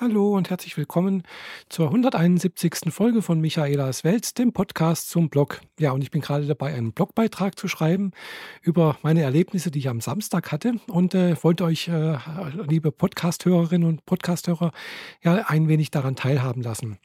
Hallo und herzlich willkommen zur 171. Folge von Michaelas Welt, dem Podcast zum Blog. Ja, und ich bin gerade dabei, einen Blogbeitrag zu schreiben über meine Erlebnisse, die ich am Samstag hatte und äh, wollte euch, äh, liebe Podcasthörerinnen und Podcasthörer, ja, ein wenig daran teilhaben lassen.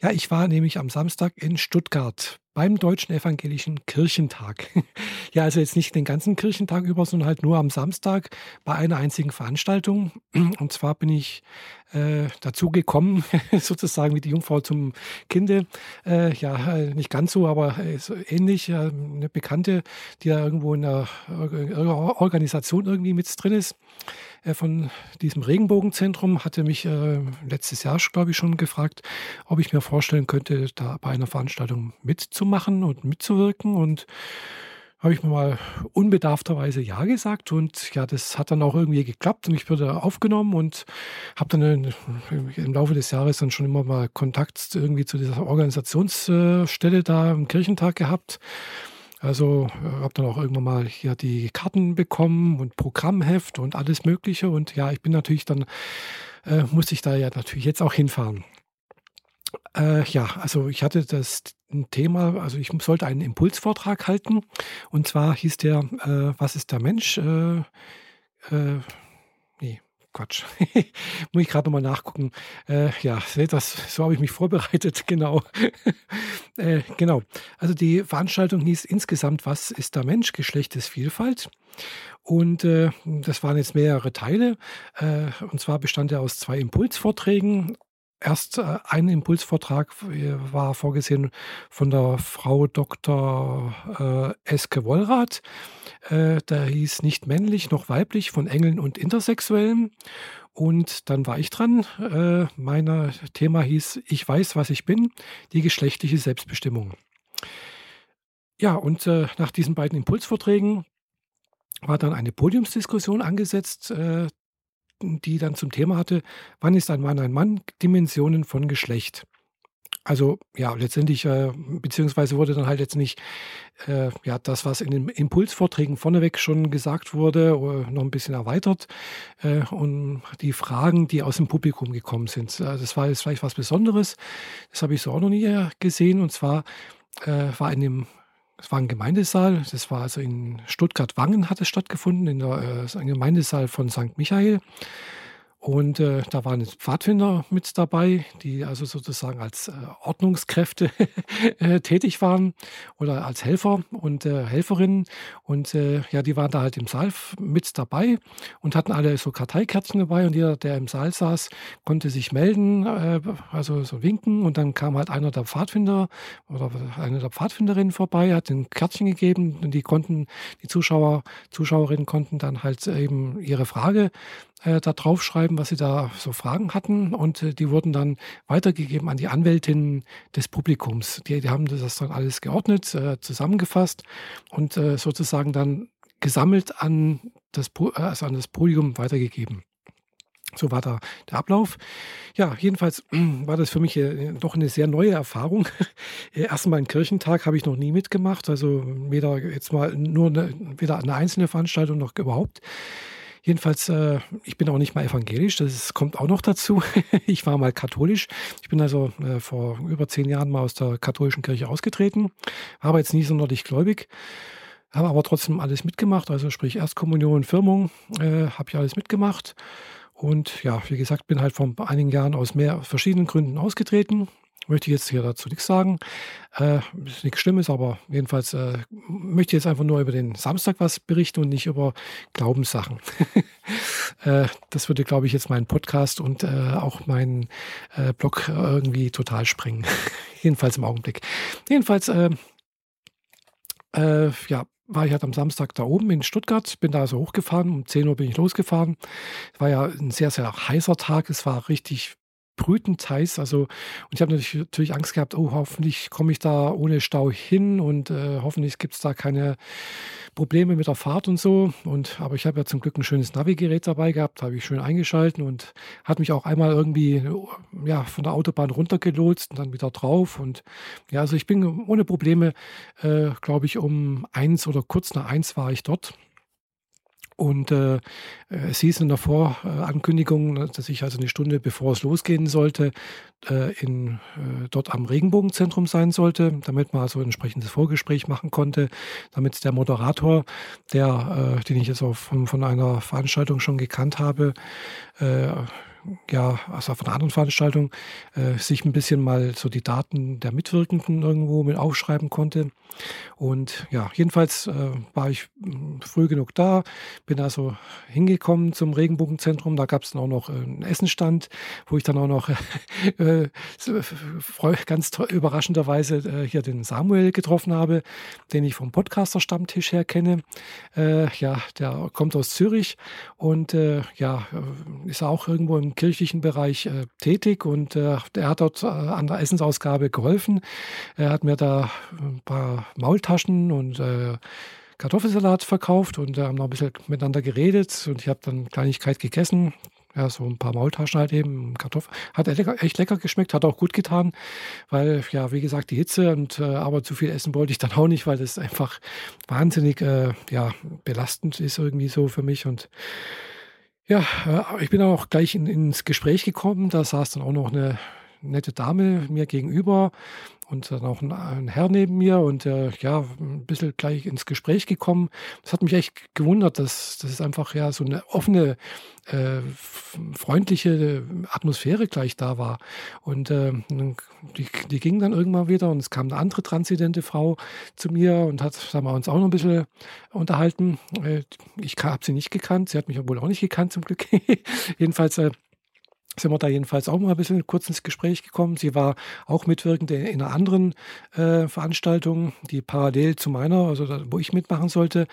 Ja, ich war nämlich am Samstag in Stuttgart beim Deutschen Evangelischen Kirchentag. ja, also jetzt nicht den ganzen Kirchentag über, sondern halt nur am Samstag bei einer einzigen Veranstaltung. Und zwar bin ich äh, dazu gekommen, sozusagen wie die Jungfrau zum Kinde. Äh, ja, äh, nicht ganz so, aber äh, so ähnlich. eine Bekannte, die ja irgendwo in einer Organisation irgendwie mit drin ist äh, von diesem Regenbogenzentrum hatte mich äh, letztes Jahr, glaube ich, schon gefragt, ob ich mir vorstellen könnte, da bei einer Veranstaltung mitzumachen und mitzuwirken. Und habe ich mir mal unbedarfterweise Ja gesagt und ja, das hat dann auch irgendwie geklappt und ich wurde aufgenommen und habe dann im Laufe des Jahres dann schon immer mal Kontakt irgendwie zu dieser Organisationsstelle da im Kirchentag gehabt also äh, habe dann auch irgendwann mal hier die Karten bekommen und Programmheft und alles Mögliche. Und ja, ich bin natürlich dann, äh, musste ich da ja natürlich jetzt auch hinfahren. Äh, ja, also ich hatte das Thema, also ich sollte einen Impulsvortrag halten. Und zwar hieß der, äh, was ist der Mensch? Äh, äh, nee, Quatsch. Muss ich gerade nochmal nachgucken. Äh, ja, seht das, so habe ich mich vorbereitet, genau. äh, genau. Also die Veranstaltung hieß insgesamt, was ist der Mensch? Geschlechtesvielfalt. Und äh, das waren jetzt mehrere Teile. Äh, und zwar bestand er aus zwei Impulsvorträgen Erst äh, ein Impulsvortrag äh, war vorgesehen von der Frau Dr. Äh, Eske Wollrath. Der hieß Nicht männlich noch weiblich von Engeln und Intersexuellen. Und dann war ich dran. Mein Thema hieß Ich weiß, was ich bin, die geschlechtliche Selbstbestimmung. Ja, und nach diesen beiden Impulsvorträgen war dann eine Podiumsdiskussion angesetzt. Die dann zum Thema hatte, wann ist ein Mann ein Mann? Dimensionen von Geschlecht. Also ja, letztendlich, äh, beziehungsweise wurde dann halt jetzt nicht äh, ja, das, was in den Impulsvorträgen vorneweg schon gesagt wurde, äh, noch ein bisschen erweitert äh, und die Fragen, die aus dem Publikum gekommen sind. Äh, das war jetzt vielleicht was Besonderes. Das habe ich so auch noch nie äh, gesehen. Und zwar war in dem es war ein Gemeindesaal, das war also in Stuttgart-Wangen hat es stattgefunden, in der äh, ein Gemeindesaal von St. Michael. Und äh, da waren Pfadfinder mit dabei, die also sozusagen als äh, Ordnungskräfte äh, tätig waren oder als Helfer und äh, Helferinnen. Und äh, ja, die waren da halt im Saal mit dabei und hatten alle so Karteikärtchen dabei. Und jeder, der im Saal saß, konnte sich melden, äh, also so winken. Und dann kam halt einer der Pfadfinder oder eine der Pfadfinderinnen vorbei, hat ein Kärtchen gegeben und die konnten, die Zuschauer, Zuschauerinnen konnten dann halt eben ihre Frage äh, da draufschreiben, was sie da so Fragen hatten. Und äh, die wurden dann weitergegeben an die Anwältinnen des Publikums. Die, die haben das dann alles geordnet, äh, zusammengefasst und äh, sozusagen dann gesammelt an das, äh, also an das Podium weitergegeben. So war da der Ablauf. Ja, jedenfalls war das für mich äh, doch eine sehr neue Erfahrung. Erstmal einen Kirchentag habe ich noch nie mitgemacht, also weder jetzt mal nur eine, weder eine einzelne Veranstaltung noch überhaupt. Jedenfalls, äh, ich bin auch nicht mal evangelisch, das kommt auch noch dazu. ich war mal katholisch. Ich bin also äh, vor über zehn Jahren mal aus der katholischen Kirche ausgetreten, aber jetzt nie sonderlich gläubig. Habe aber trotzdem alles mitgemacht, also sprich Erstkommunion, Firmung, äh, habe ich alles mitgemacht. Und ja, wie gesagt, bin halt vor einigen Jahren aus mehr verschiedenen Gründen ausgetreten möchte ich jetzt hier dazu nichts sagen. Äh, nichts Schlimmes, aber jedenfalls äh, möchte ich jetzt einfach nur über den Samstag was berichten und nicht über Glaubenssachen. äh, das würde, glaube ich, jetzt meinen Podcast und äh, auch meinen äh, Blog irgendwie total sprengen. Jedenfalls im Augenblick. Jedenfalls, äh, ja, war ich halt am Samstag da oben in Stuttgart, bin da also hochgefahren, um 10 Uhr bin ich losgefahren. Es war ja ein sehr, sehr heißer Tag, es war richtig brütend heiß. Also, und ich habe natürlich, natürlich Angst gehabt, oh, hoffentlich komme ich da ohne Stau hin und äh, hoffentlich gibt es da keine Probleme mit der Fahrt und so. Und aber ich habe ja zum Glück ein schönes Navigerät dabei gehabt, habe ich schön eingeschalten und hat mich auch einmal irgendwie ja, von der Autobahn runtergelotst und dann wieder drauf. Und ja, also ich bin ohne Probleme, äh, glaube ich, um eins oder kurz nach eins war ich dort. Und äh, es hieß in der Vorankündigung, dass ich also eine Stunde bevor es losgehen sollte, äh, in, äh, dort am Regenbogenzentrum sein sollte, damit man also ein entsprechendes Vorgespräch machen konnte, damit der Moderator, der, äh, den ich jetzt auch von, von einer Veranstaltung schon gekannt habe, äh, ja, also von einer anderen Veranstaltung, äh, sich ein bisschen mal so die Daten der Mitwirkenden irgendwo mit aufschreiben konnte. Und ja, jedenfalls äh, war ich hm, früh genug da, bin also hingekommen zum Regenbogenzentrum. Da gab es dann auch noch einen Essenstand, wo ich dann auch noch äh, ganz überraschenderweise äh, hier den Samuel getroffen habe, den ich vom Podcaster-Stammtisch her kenne. Äh, ja, der kommt aus Zürich und äh, ja, äh, ist auch irgendwo im kirchlichen Bereich tätig und er hat dort an der Essensausgabe geholfen. Er hat mir da ein paar Maultaschen und äh, Kartoffelsalat verkauft und äh, haben noch ein bisschen miteinander geredet und ich habe dann Kleinigkeit gegessen. Ja, so ein paar Maultaschen halt eben, Kartoffeln. Hat echt lecker geschmeckt, hat auch gut getan, weil, ja, wie gesagt, die Hitze und äh, aber zu viel essen wollte ich dann auch nicht, weil das einfach wahnsinnig, äh, ja, belastend ist irgendwie so für mich und ja, äh, ich bin auch gleich in, ins Gespräch gekommen. Da saß dann auch noch eine nette Dame mir gegenüber und dann auch ein, ein Herr neben mir und äh, ja, ein bisschen gleich ins Gespräch gekommen. Das hat mich echt gewundert, dass das ist einfach ja so eine offene, äh, freundliche Atmosphäre gleich da war. Und äh, die, die ging dann irgendwann wieder und es kam eine andere transidente Frau zu mir und hat, haben wir uns auch noch ein bisschen unterhalten. Äh, ich habe sie nicht gekannt, sie hat mich wohl auch nicht gekannt zum Glück. Jedenfalls äh, sind wir da jedenfalls auch mal ein bisschen kurz ins Gespräch gekommen. Sie war auch mitwirkend in einer anderen äh, Veranstaltung, die parallel zu meiner, also da, wo ich mitmachen sollte,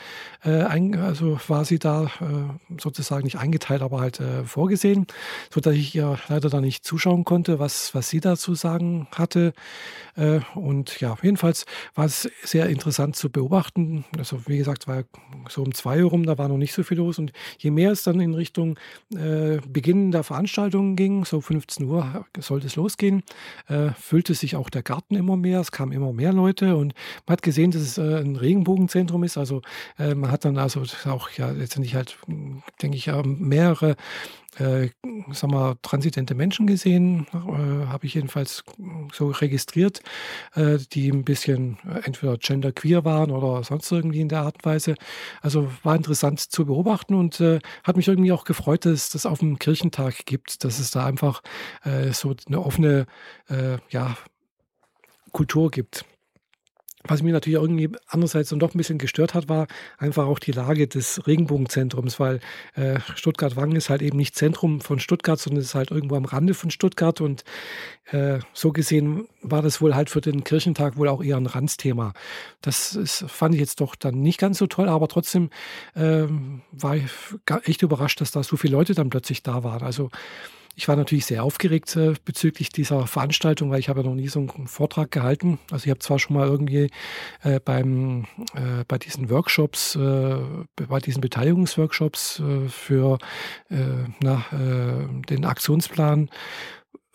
äh, ein, also war sie da äh, sozusagen nicht eingeteilt, aber halt äh, vorgesehen, sodass ich ihr leider da nicht zuschauen konnte, was, was sie dazu sagen hatte. Äh, und ja, jedenfalls war es sehr interessant zu beobachten. Also wie gesagt, war so um zwei Uhr rum, da war noch nicht so viel los. Und je mehr es dann in Richtung äh, Beginn der Veranstaltung ging, so 15 Uhr sollte es losgehen, äh, füllte sich auch der Garten immer mehr, es kamen immer mehr Leute und man hat gesehen, dass es äh, ein Regenbogenzentrum ist. Also äh, man hat dann also auch ja letztendlich halt, denke ich, mehrere äh, sag mal, transidente Menschen gesehen, äh, habe ich jedenfalls so registriert, äh, die ein bisschen äh, entweder genderqueer waren oder sonst irgendwie in der Art und Weise. Also war interessant zu beobachten und äh, hat mich irgendwie auch gefreut, dass es das auf dem Kirchentag gibt, dass es da einfach äh, so eine offene ja, Kultur gibt. Was mich natürlich irgendwie andererseits dann doch ein bisschen gestört hat, war einfach auch die Lage des Regenbogenzentrums, weil äh, Stuttgart-Wangen ist halt eben nicht Zentrum von Stuttgart, sondern ist halt irgendwo am Rande von Stuttgart und äh, so gesehen war das wohl halt für den Kirchentag wohl auch eher ein Randsthema. Das ist, fand ich jetzt doch dann nicht ganz so toll, aber trotzdem äh, war ich echt überrascht, dass da so viele Leute dann plötzlich da waren. Also ich war natürlich sehr aufgeregt äh, bezüglich dieser Veranstaltung, weil ich habe ja noch nie so einen Vortrag gehalten. Also ich habe zwar schon mal irgendwie äh, beim, äh, bei diesen Workshops, äh, bei diesen Beteiligungsworkshops äh, für äh, na, den Aktionsplan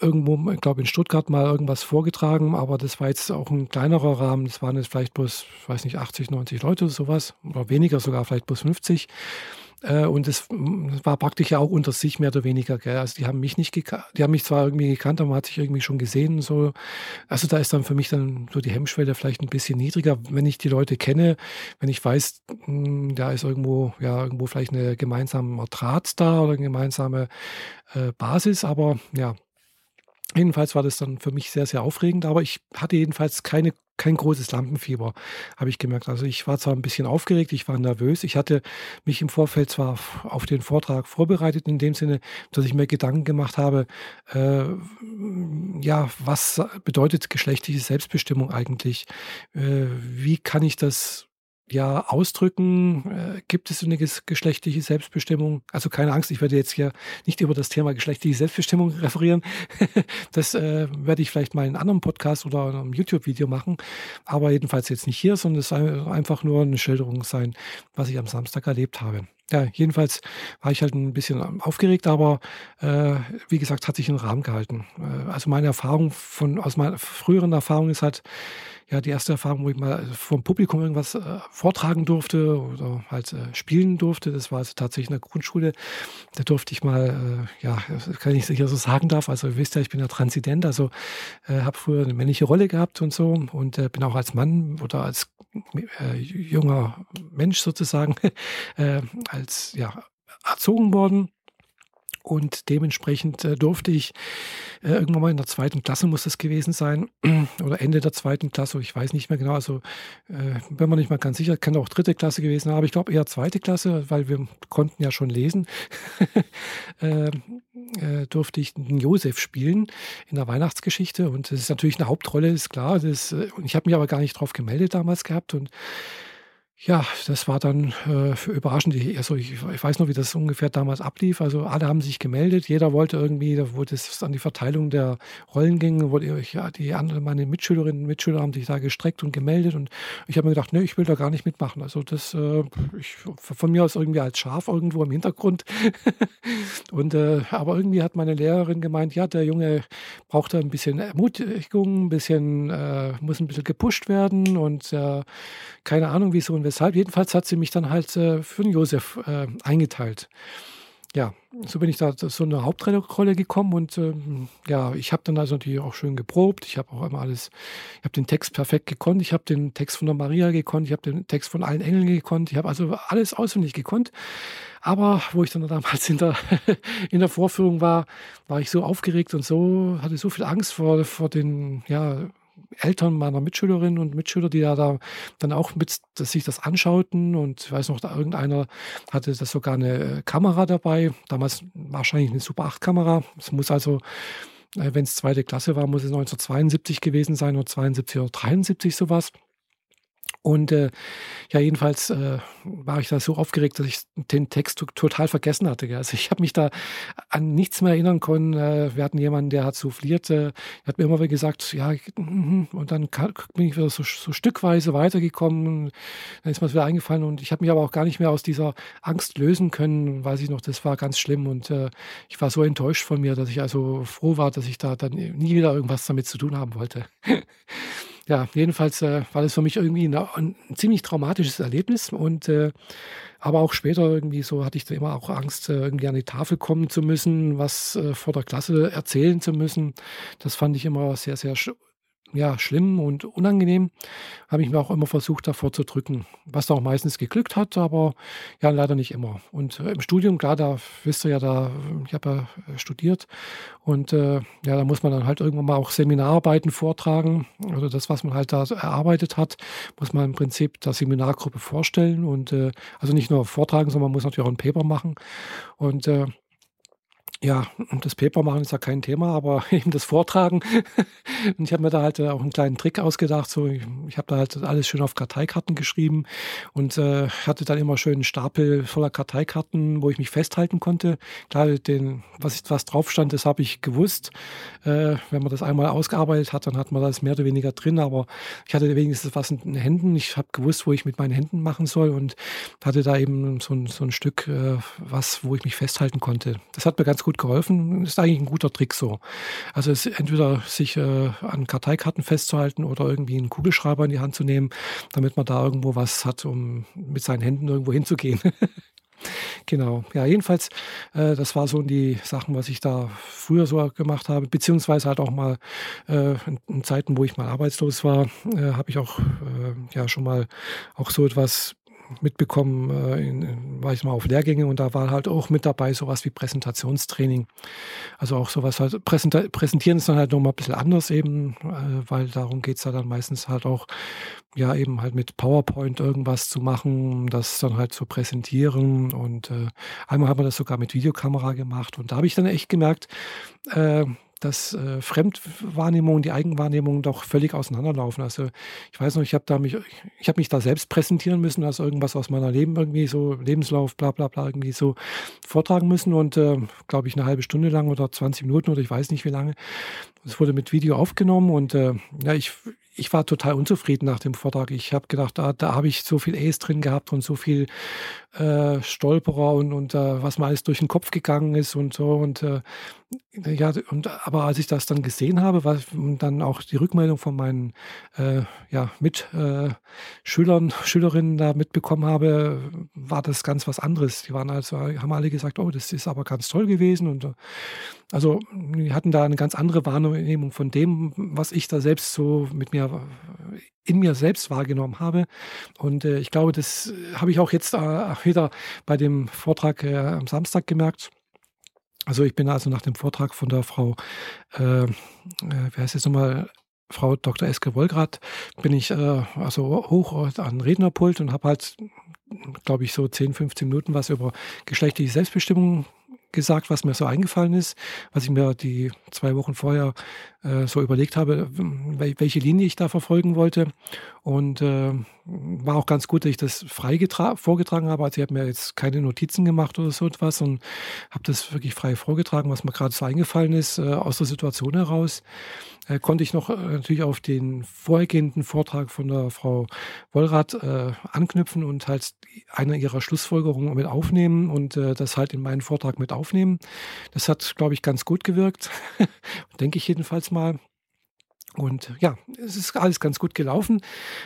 irgendwo, ich glaube in Stuttgart mal irgendwas vorgetragen, aber das war jetzt auch ein kleinerer Rahmen. Das waren jetzt vielleicht bloß, ich weiß nicht, 80, 90 Leute oder sowas oder weniger sogar, vielleicht bloß 50. Äh, und es war praktisch ja auch unter sich mehr oder weniger. Gell? Also die haben mich nicht gekannt, die haben mich zwar irgendwie gekannt, aber man hat sich irgendwie schon gesehen. So. Also da ist dann für mich dann so die Hemmschwelle vielleicht ein bisschen niedriger, wenn ich die Leute kenne, wenn ich weiß, hm, da ist irgendwo, ja, irgendwo vielleicht eine gemeinsame Draht da oder eine gemeinsame äh, Basis, aber ja, Jedenfalls war das dann für mich sehr, sehr aufregend, aber ich hatte jedenfalls keine, kein großes Lampenfieber, habe ich gemerkt. Also ich war zwar ein bisschen aufgeregt, ich war nervös. Ich hatte mich im Vorfeld zwar auf den Vortrag vorbereitet, in dem Sinne, dass ich mir Gedanken gemacht habe, äh, ja, was bedeutet geschlechtliche Selbstbestimmung eigentlich? Äh, wie kann ich das ja ausdrücken? Äh, gibt es eine geschlechtliche Selbstbestimmung? Also keine Angst, ich werde jetzt hier nicht über das Thema geschlechtliche Selbstbestimmung referieren. das äh, werde ich vielleicht mal in einem anderen Podcast oder einem YouTube-Video machen. Aber jedenfalls jetzt nicht hier, sondern es soll einfach nur eine Schilderung sein, was ich am Samstag erlebt habe. ja, jedenfalls war ich halt ein bisschen aufgeregt, aber äh, wie gesagt, hat sich im Rahmen gehalten. Äh, also meine Erfahrung von aus meiner früheren Erfahrung ist halt, ja, die erste Erfahrung, wo ich mal vom Publikum irgendwas äh, vortragen durfte oder halt äh, spielen durfte, das war also tatsächlich in der Grundschule. Da durfte ich mal, äh, ja, kann ich sicher so sagen darf, also ihr wisst ja, ich bin ja Transident, also äh, habe früher eine männliche Rolle gehabt und so und äh, bin auch als Mann oder als äh, junger Mensch sozusagen, als ja, erzogen worden. Und dementsprechend äh, durfte ich äh, irgendwann mal in der zweiten Klasse, muss das gewesen sein, oder Ende der zweiten Klasse, ich weiß nicht mehr genau, also äh, bin mir nicht mal ganz sicher, kann auch dritte Klasse gewesen sein, aber ich glaube eher zweite Klasse, weil wir konnten ja schon lesen, ähm, äh, durfte ich den Josef spielen in der Weihnachtsgeschichte. Und das ist natürlich eine Hauptrolle, ist klar. Das, äh, ich habe mich aber gar nicht drauf gemeldet damals gehabt. Und ja, das war dann äh, für überraschend. Also ich, ich, weiß noch, wie das ungefähr damals ablief. Also alle haben sich gemeldet, jeder wollte irgendwie, wo das an die Verteilung der Rollen ging, wurde ich, ja, die anderen, meine Mitschülerinnen und Mitschüler haben sich da gestreckt und gemeldet und ich habe mir gedacht, nee, ich will da gar nicht mitmachen. Also das, äh, ich, von mir aus irgendwie als Schaf irgendwo im Hintergrund. und äh, aber irgendwie hat meine Lehrerin gemeint, ja, der Junge braucht da ein bisschen Ermutigung, ein bisschen, äh, muss ein bisschen gepusht werden und äh, keine Ahnung, wieso und weshalb. Jedenfalls hat sie mich dann halt äh, für den Josef äh, eingeteilt. Ja, so bin ich da so eine Hauptrolle gekommen und ähm, ja, ich habe dann also natürlich auch schön geprobt. Ich habe auch immer alles, ich habe den Text perfekt gekonnt. Ich habe den Text von der Maria gekonnt. Ich habe den Text von allen Engeln gekonnt. Ich habe also alles auswendig gekonnt. Aber wo ich dann damals in der, in der Vorführung war, war ich so aufgeregt und so, hatte so viel Angst vor, vor den, ja, Eltern meiner Mitschülerinnen und Mitschüler, die ja da dann auch mit sich das anschauten und ich weiß noch, da irgendeiner hatte das sogar eine äh, Kamera dabei, damals wahrscheinlich eine Super 8 Kamera. Es muss also äh, wenn es zweite Klasse war, muss es 1972 gewesen sein oder 72 oder 73 sowas. Und äh, ja, jedenfalls äh, war ich da so aufgeregt, dass ich den Text total vergessen hatte. Gell. Also ich habe mich da an nichts mehr erinnern können. Äh, wir hatten jemanden, der hat souffliert, äh, hat mir immer wieder gesagt, ja, mhm, und dann bin ich wieder so, so stückweise weitergekommen. Dann ist mir das wieder eingefallen und ich habe mich aber auch gar nicht mehr aus dieser Angst lösen können, weiß ich noch, das war ganz schlimm und äh, ich war so enttäuscht von mir, dass ich also froh war, dass ich da dann nie wieder irgendwas damit zu tun haben wollte. ja, jedenfalls äh, war das für mich irgendwie ein, ein ziemlich traumatisches Erlebnis und äh, aber auch später irgendwie so hatte ich da immer auch Angst, äh, irgendwie an die Tafel kommen zu müssen, was äh, vor der Klasse erzählen zu müssen. Das fand ich immer sehr, sehr ja, schlimm und unangenehm. Habe ich mir auch immer versucht, davor zu drücken, was auch meistens geglückt hat, aber ja, leider nicht immer. Und äh, im Studium, klar, da wisst ihr ja, da, ich habe ja studiert und äh, ja, da muss man dann halt irgendwann mal auch Seminararbeiten vortragen oder das, was man halt da erarbeitet hat, muss man im Prinzip der Seminargruppe vorstellen und äh, also nicht nur vortragen, sondern man muss natürlich auch ein Paper machen und äh, ja, das Paper machen ist ja kein Thema, aber eben das Vortragen. und ich habe mir da halt äh, auch einen kleinen Trick ausgedacht. So, ich, ich habe da halt alles schön auf Karteikarten geschrieben und äh, hatte dann immer schön einen Stapel voller Karteikarten, wo ich mich festhalten konnte. Klar, den, was, was drauf stand, das habe ich gewusst. Äh, wenn man das einmal ausgearbeitet hat, dann hat man das mehr oder weniger drin. Aber ich hatte wenigstens was in den Händen. Ich habe gewusst, wo ich mit meinen Händen machen soll und hatte da eben so ein, so ein Stück, äh, was, wo ich mich festhalten konnte. Das hat mir ganz gut gut geholfen. Ist eigentlich ein guter Trick so. Also es entweder sich äh, an Karteikarten festzuhalten oder irgendwie einen Kugelschreiber in die Hand zu nehmen, damit man da irgendwo was hat, um mit seinen Händen irgendwo hinzugehen. Genau, ja, jedenfalls, äh, das war so die Sachen, was ich da früher so gemacht habe, beziehungsweise halt auch mal äh, in, in, Zeiten, wo ich mal arbeitslos war, äh, habe ich auch äh, ja schon mal auch so etwas mitbekommen, äh, in, war ich mal auf Lehrgänge und da war halt auch mit dabei sowas wie Präsentationstraining. Also auch sowas halt, Präsenta präsentieren ist dann halt nochmal ein bisschen anders eben, äh, weil darum geht es ja dann meistens halt auch, ja eben halt mit PowerPoint irgendwas zu machen, das dann halt zu präsentieren und äh, einmal haben wir das sogar mit Videokamera gemacht und da habe ich dann echt gemerkt, äh, dass äh, Fremdwahrnehmung und die Eigenwahrnehmung doch völlig auseinanderlaufen. Also ich weiß noch, ich habe mich, ich habe mich da selbst präsentieren müssen, also irgendwas aus meiner Leben irgendwie so Lebenslauf, bla bla bla irgendwie so vortragen müssen und äh, glaube ich eine halbe Stunde lang oder 20 Minuten oder ich weiß nicht wie lange. Es wurde mit Video aufgenommen und äh, ja, ich, ich war total unzufrieden nach dem Vortrag. Ich habe gedacht, da, da habe ich so viel Ace drin gehabt und so viel äh, Stolperer und, und äh, was mir alles durch den Kopf gegangen ist und so. Und äh, ja, und aber als ich das dann gesehen habe, was und dann auch die Rückmeldung von meinen äh, ja, Mitschülern, äh, Schülerinnen da mitbekommen habe, war das ganz was anderes. Die waren also, haben alle gesagt, oh, das ist aber ganz toll gewesen. Und äh, also die hatten da eine ganz andere Wahrnehmung von dem, was ich da selbst so mit mir in mir selbst wahrgenommen habe. Und äh, ich glaube, das habe ich auch jetzt äh, wieder bei dem Vortrag äh, am Samstag gemerkt also ich bin also nach dem Vortrag von der Frau, äh, äh, wer heißt jetzt nochmal, Frau Dr. Eske Wollgrad, bin ich äh, also hoch an Rednerpult und habe halt, glaube ich, so 10, 15 Minuten was über geschlechtliche Selbstbestimmung gesagt, was mir so eingefallen ist, was ich mir die zwei Wochen vorher äh, so überlegt habe, welche Linie ich da verfolgen wollte. Und äh, war auch ganz gut, dass ich das frei vorgetragen habe. Also ich habe mir jetzt keine Notizen gemacht oder so etwas und habe das wirklich frei vorgetragen, was mir gerade so eingefallen ist, äh, aus der Situation heraus. Äh, konnte ich noch äh, natürlich auf den vorhergehenden Vortrag von der Frau Wollrath anknüpfen und halt eine ihrer Schlussfolgerungen mit aufnehmen und das halt in meinen Vortrag mit aufnehmen. Das hat, glaube ich, ganz gut gewirkt, denke ich jedenfalls mal. Und ja, es ist alles ganz gut gelaufen.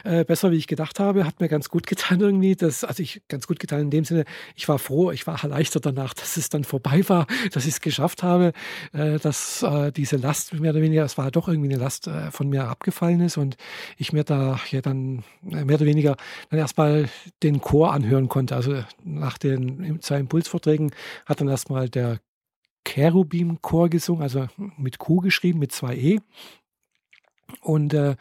Äh, besser, wie ich gedacht habe. Hat mir ganz gut getan irgendwie. Das, also ich ganz gut getan in dem Sinne, ich war froh, ich war erleichtert danach, dass es dann vorbei war, dass ich es geschafft habe, äh, dass äh, diese Last mehr oder weniger, es war doch irgendwie eine Last äh, von mir abgefallen ist und ich mir da ja dann äh, mehr oder weniger dann erstmal den Chor anhören konnte. Also nach den zwei Impulsvorträgen hat dann erstmal der Cherubim-Chor gesungen, also mit Q geschrieben, mit zwei E. Und äh,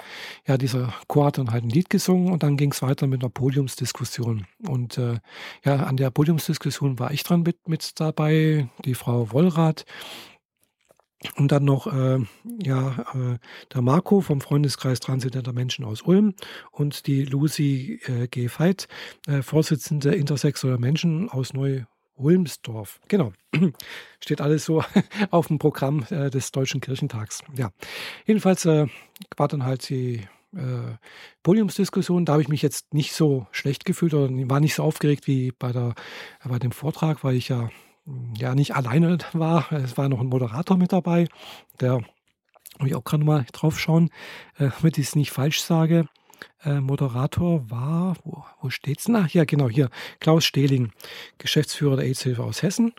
ja, dieser Chor hat dann halt ein Lied gesungen und dann ging es weiter mit einer Podiumsdiskussion. Und äh, ja, an der Podiumsdiskussion war ich dran mit, mit dabei, die Frau Wollrath. Und dann noch äh, ja, äh, der Marco vom Freundeskreis Transidenter Menschen aus Ulm und die Lucy äh, G. Veit, äh, Vorsitzende intersexueller Menschen aus Neu Ulmsdorf. Genau. Steht alles so auf dem Programm äh, des Deutschen Kirchentags. Ja. Jedenfalls äh, war dann halt die äh, Podiumsdiskussion. Da habe ich mich jetzt nicht so schlecht gefühlt oder war nicht so aufgeregt wie bei, der, bei dem Vortrag, weil ich ja, ja nicht alleine war. Es war noch ein Moderator mit dabei, der muss ich auch gerade mal drauf schauen, äh, damit ich es nicht falsch sage. Äh, Moderator war, wo, wo steht's denn? Ach, ja, genau, hier, Klaus Stehling, Geschäftsführer der AIDS-Hilfe aus Hessen,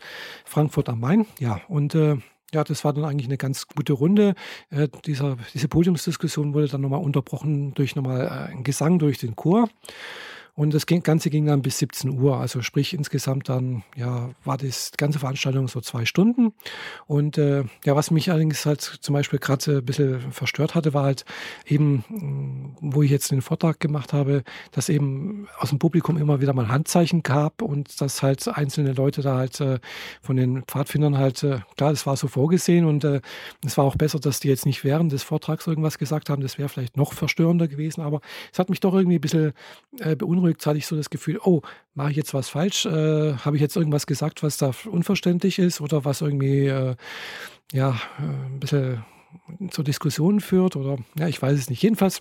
Frankfurt am Main. Ja, und äh, ja, das war dann eigentlich eine ganz gute Runde. Äh, dieser, diese Podiumsdiskussion wurde dann nochmal unterbrochen durch nochmal äh, ein Gesang durch den Chor. Und das Ganze ging dann bis 17 Uhr. Also sprich insgesamt dann, ja, war das die ganze Veranstaltung so zwei Stunden. Und äh, ja, was mich allerdings halt zum Beispiel gerade ein bisschen verstört hatte, war halt eben, mm, wo ich jetzt den Vortrag gemacht habe, dass eben aus dem Publikum immer wieder mal Handzeichen gab und dass halt einzelne Leute da halt äh, von den Pfadfindern halt, äh, klar, das war so vorgesehen und äh, es war auch besser, dass die jetzt nicht während des Vortrags irgendwas gesagt haben. Das wäre vielleicht noch verstörender gewesen, aber es hat mich doch irgendwie ein bisschen äh, beunruhigt beunruhigt, hatte ich so das Gefühl, oh, mache ich jetzt was falsch? Äh, Habe ich jetzt irgendwas gesagt, was da unverständlich ist oder was irgendwie äh, ja, äh, ein bisschen zur Diskussion führt oder ja, ich weiß es nicht. Jedenfalls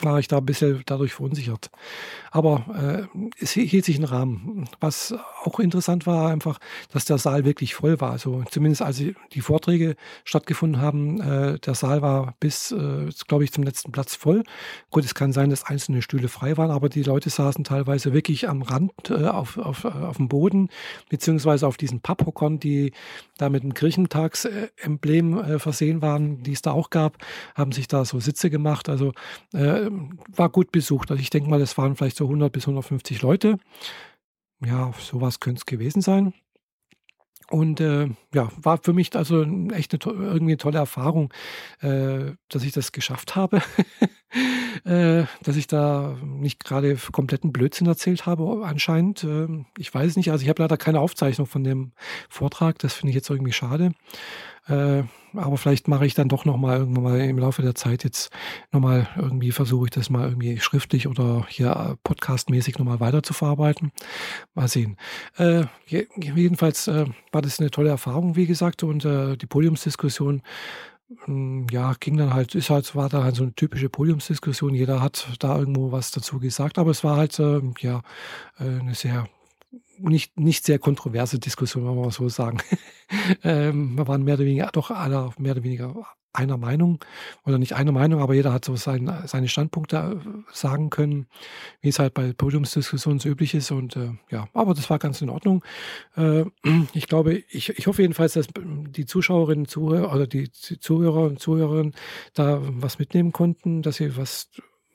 war ich da ein bisschen dadurch verunsichert. Aber äh, es hielt sich in Rahmen. Was auch interessant war, einfach, dass der Saal wirklich voll war. Also zumindest als die Vorträge stattgefunden haben, äh, der Saal war bis, äh, glaube ich, zum letzten Platz voll. Gut, es kann sein, dass einzelne Stühle frei waren, aber die Leute saßen teilweise wirklich am Rand äh, auf, auf, äh, auf dem Boden, beziehungsweise auf diesen Papphockern, die da mit dem Kirchentagsemblem äh, versehen waren, die es da auch gab, haben sich da so Sitze gemacht. Also äh, war gut besucht. Also ich denke mal, es waren vielleicht so 100 bis 150 Leute. Ja, sowas könnte es gewesen sein. Und äh, ja, war für mich also echt eine, irgendwie eine tolle Erfahrung, äh, dass ich das geschafft habe, äh, dass ich da nicht gerade kompletten Blödsinn erzählt habe, anscheinend. Äh, ich weiß es nicht. Also ich habe leider keine Aufzeichnung von dem Vortrag. Das finde ich jetzt irgendwie schade. Äh, aber vielleicht mache ich dann doch nochmal irgendwann mal im Laufe der Zeit jetzt nochmal irgendwie versuche ich das mal irgendwie schriftlich oder hier podcastmäßig nochmal weiter zu verarbeiten. Mal sehen. Äh, jedenfalls äh, war das eine tolle Erfahrung, wie gesagt, und äh, die Podiumsdiskussion hm, ja, ging dann halt, ist halt, war da halt so eine typische Podiumsdiskussion. Jeder hat da irgendwo was dazu gesagt, aber es war halt, äh, ja, äh, eine sehr nicht, nicht sehr kontroverse Diskussion, wenn mal so sagen. ähm, wir waren mehr oder weniger doch alle mehr oder weniger einer Meinung oder nicht einer Meinung, aber jeder hat so sein, seine Standpunkte äh, sagen können, wie es halt bei Podiumsdiskussionen so üblich ist. Und äh, ja, aber das war ganz in Ordnung. Äh, ich glaube, ich, ich hoffe jedenfalls, dass die Zuschauerinnen Zuhörer oder die Zuhörer und Zuhörerinnen da was mitnehmen konnten, dass sie was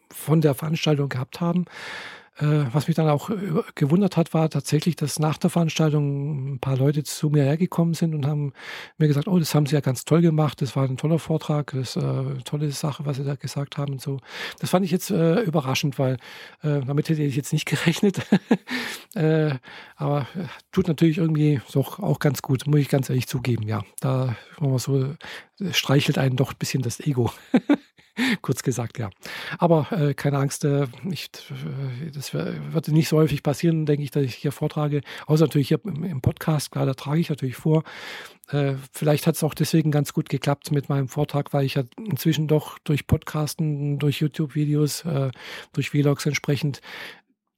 von der Veranstaltung gehabt haben. Äh, was mich dann auch äh, gewundert hat, war tatsächlich, dass nach der Veranstaltung ein paar Leute zu mir hergekommen sind und haben mir gesagt, oh, das haben sie ja ganz toll gemacht, das war ein toller Vortrag, das ist äh, eine tolle Sache, was sie da gesagt haben und so. Das fand ich jetzt äh, überraschend, weil äh, damit hätte ich jetzt nicht gerechnet. äh, aber tut natürlich irgendwie doch auch ganz gut, muss ich ganz ehrlich zugeben, ja. Da, wenn man so, streichelt einen doch ein bisschen das Ego. Kurz gesagt, ja. Aber äh, keine Angst, äh, ich, äh, das wird nicht so häufig passieren, denke ich, dass ich hier vortrage. Außer natürlich hier im, Podcast, klar, da trage ich natürlich vor. Äh, vielleicht hat es auch deswegen ganz gut geklappt mit meinem Vortrag, weil ich ja inzwischen doch durch Podcasten, durch YouTube-Videos, äh, durch Vlogs entsprechend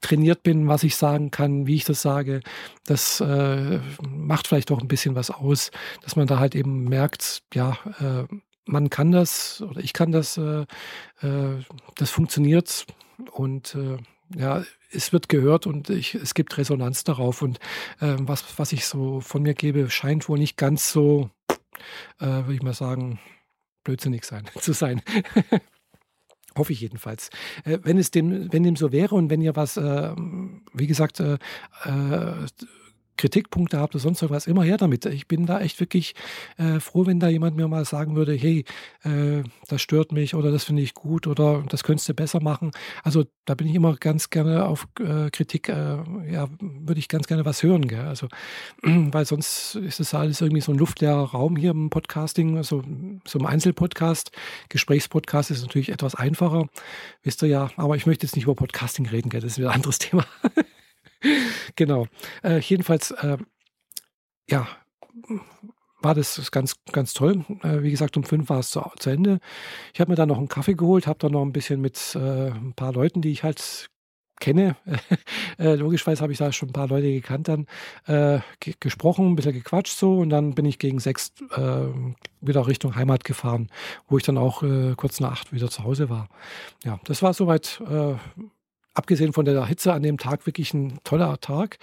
trainiert bin, was ich sagen kann, wie ich das sage, das äh, macht vielleicht auch ein bisschen was aus, dass man da halt eben merkt, ja, äh, man kann das oder ich kann das, äh, äh, das funktioniert und äh, ja, es wird gehört und ich, es gibt Resonanz darauf und äh, was, was ich so von mir gebe, scheint wohl nicht ganz so, äh, würde ich mal sagen, blödsinnig sein, zu sein. Hoffe ich jedenfalls. Äh, wenn es dem, wenn dem so wäre und wenn ihr was, äh, wie gesagt, Kritikpunkte habt oder sonst irgendwas, immer her damit. Ich bin da echt wirklich äh, froh, wenn da jemand mir mal sagen würde, hey, äh, das stört mich oder das finde ich gut oder das könntest du besser machen. Also da bin ich immer ganz gerne auf äh, Kritik, äh, ja, würde ich ganz gerne was hören. Gell? Also, weil sonst ist das alles irgendwie so ein luftleerer Raum hier im Podcasting, also so im Einzelpodcast. Gesprächspodcast ist natürlich etwas einfacher, wisst ihr ja, aber ich möchte jetzt nicht über Podcasting reden, gell? das ist wieder ein anderes Thema. genau. Äh, jedenfalls, äh, ja, war das ganz, ganz toll. Äh, wie gesagt, um fünf war es zu, zu Ende. Ich habe mir dann noch einen Kaffee geholt, habe dann noch ein bisschen mit äh, ein paar Leuten, die ich halt kenne. äh, logischerweise habe ich da schon ein paar Leute gekannt, dann äh, gesprochen, ein bisschen gequatscht so und dann bin ich gegen sechs äh, wieder Richtung Heimat gefahren, wo ich dann auch äh, kurz nach acht wieder zu Hause war. Ja, das war soweit äh, abgesehen von der Hitze an dem Tag wirklich ein toller Tag.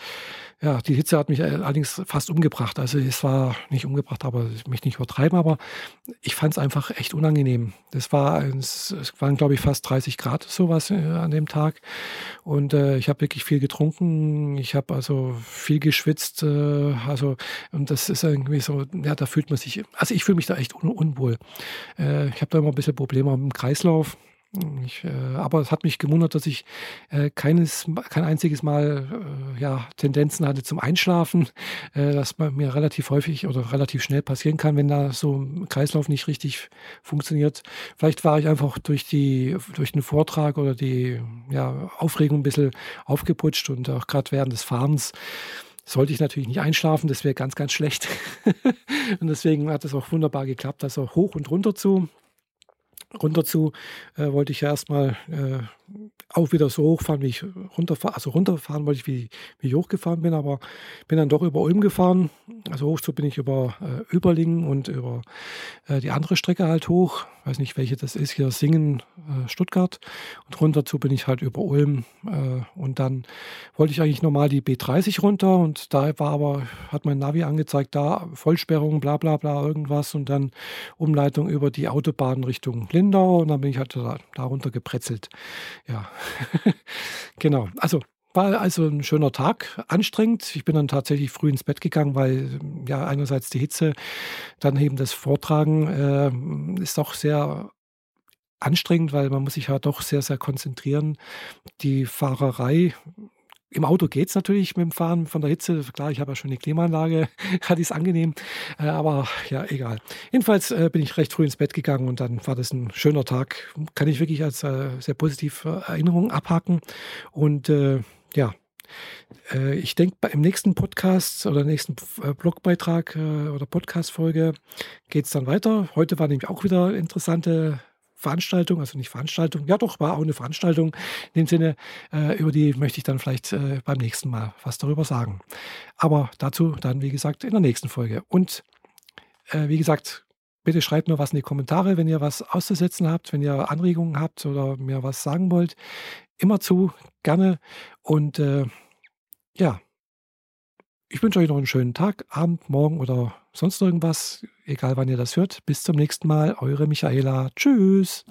Ja, die Hitze hat mich allerdings fast umgebracht. Also es war nicht umgebracht, aber mich nicht übertreiben, aber ich fand es einfach echt unangenehm. Das war, es waren glaube ich fast 30 Grad sowas äh, an dem Tag und äh, ich habe wirklich viel getrunken. Ich habe also viel geschwitzt. Äh, also und das ist irgendwie so, ja, da fühlt man sich, also ich fühle mich da echt un unwohl. Äh, ich habe da immer ein bisschen Probleme mit dem Kreislauf. Ich, äh, aber es hat mich gewundert, dass ich äh, keines, kein einziges Mal äh, ja, Tendenzen hatte zum Einschlafen, äh, das mir relativ häufig oder relativ schnell passieren kann, wenn da so ein Kreislauf nicht richtig funktioniert. Vielleicht war ich einfach durch, die, durch den Vortrag oder die ja, Aufregung ein bisschen aufgeputscht und auch gerade während des Fahrens sollte ich natürlich nicht einschlafen, das wäre ganz, ganz schlecht. und deswegen hat es auch wunderbar geklappt, also hoch und runter zu runter zu, äh, wollte ich ja erstmal äh, auch wieder so hochfahren, wie ich runterfahren, also runterfahren wollte ich, wie, wie ich hochgefahren bin, aber bin dann doch über Ulm gefahren. Also hoch zu bin ich über äh, Überlingen und über äh, die andere Strecke halt hoch. Weiß nicht, welche das ist, hier Singen, äh, Stuttgart. Und runter zu bin ich halt über Ulm. Äh, und dann wollte ich eigentlich normal die B30 runter und da war aber, hat mein Navi angezeigt, da Vollsperrung, bla bla bla, irgendwas und dann Umleitung über die Autobahn Richtung Lindau und dann bin ich halt da, da runter gepretzelt. Ja, genau. Also war also ein schöner Tag, anstrengend. Ich bin dann tatsächlich früh ins Bett gegangen, weil ja einerseits die Hitze, dann eben das Vortragen äh, ist doch sehr anstrengend, weil man muss sich ja doch sehr, sehr konzentrieren. Die Fahrerei im Auto geht es natürlich mit dem Fahren von der Hitze. Klar, ich habe ja schon eine Klimaanlage, ich es angenehm. Äh, aber ja, egal. Jedenfalls äh, bin ich recht früh ins Bett gegangen und dann war das ein schöner Tag. Kann ich wirklich als äh, sehr positive Erinnerung abhaken. Und ja, ich denke, im nächsten Podcast oder nächsten Blogbeitrag oder Podcast-Folge geht es dann weiter. Heute war nämlich auch wieder interessante Veranstaltung, also nicht Veranstaltung, ja doch, war auch eine Veranstaltung in dem Sinne, äh, über die möchte ich dann vielleicht äh, beim nächsten Mal was darüber sagen. Aber dazu dann, wie gesagt, in der nächsten Folge. Und äh, wie gesagt, bitte schreibt mir was in die Kommentare, wenn ihr was auszusetzen habt, wenn ihr Anregungen habt oder mir was sagen wollt. Immer zu, gerne. Und äh, ja, ich wünsche euch noch einen schönen Tag, Abend, Morgen oder sonst irgendwas, egal wann ihr das hört. Bis zum nächsten Mal, eure Michaela. Tschüss.